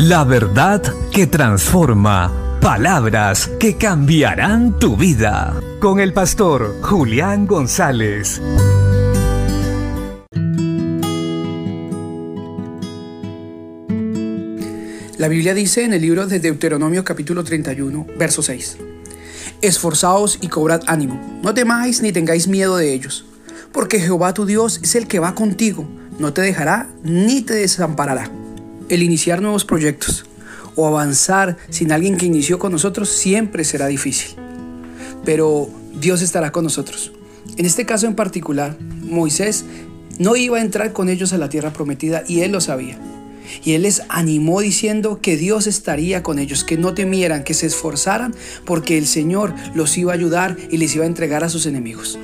La verdad que transforma. Palabras que cambiarán tu vida. Con el pastor Julián González. La Biblia dice en el libro de Deuteronomio capítulo 31, verso 6. Esforzaos y cobrad ánimo, no temáis ni tengáis miedo de ellos, porque Jehová tu Dios es el que va contigo, no te dejará ni te desamparará. El iniciar nuevos proyectos o avanzar sin alguien que inició con nosotros siempre será difícil, pero Dios estará con nosotros. En este caso en particular, Moisés no iba a entrar con ellos a la tierra prometida y él lo sabía. Y él les animó diciendo que Dios estaría con ellos, que no temieran, que se esforzaran, porque el Señor los iba a ayudar y les iba a entregar a sus enemigos.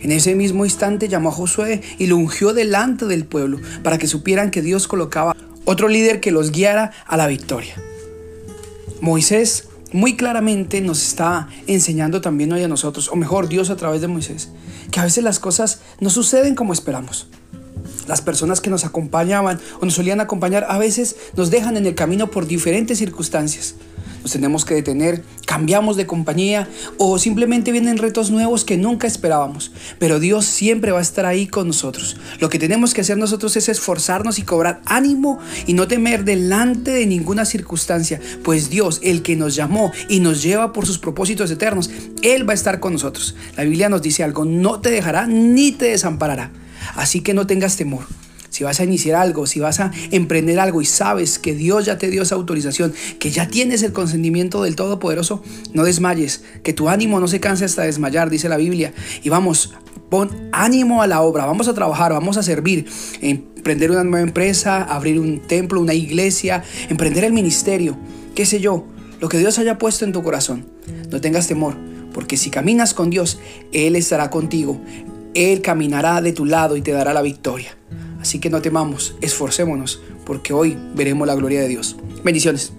En ese mismo instante llamó a Josué y lo ungió delante del pueblo para que supieran que Dios colocaba otro líder que los guiara a la victoria. Moisés muy claramente nos está enseñando también hoy a nosotros, o mejor Dios a través de Moisés, que a veces las cosas no suceden como esperamos. Las personas que nos acompañaban o nos solían acompañar a veces nos dejan en el camino por diferentes circunstancias. Nos tenemos que detener, cambiamos de compañía o simplemente vienen retos nuevos que nunca esperábamos. Pero Dios siempre va a estar ahí con nosotros. Lo que tenemos que hacer nosotros es esforzarnos y cobrar ánimo y no temer delante de ninguna circunstancia. Pues Dios, el que nos llamó y nos lleva por sus propósitos eternos, Él va a estar con nosotros. La Biblia nos dice algo, no te dejará ni te desamparará. Así que no tengas temor. Si vas a iniciar algo, si vas a emprender algo y sabes que Dios ya te dio esa autorización, que ya tienes el consentimiento del Todopoderoso, no desmayes, que tu ánimo no se canse hasta desmayar, dice la Biblia. Y vamos, pon ánimo a la obra, vamos a trabajar, vamos a servir, emprender una nueva empresa, abrir un templo, una iglesia, emprender el ministerio, qué sé yo, lo que Dios haya puesto en tu corazón. No tengas temor, porque si caminas con Dios, Él estará contigo. Él caminará de tu lado y te dará la victoria. Así que no temamos, esforcémonos, porque hoy veremos la gloria de Dios. Bendiciones.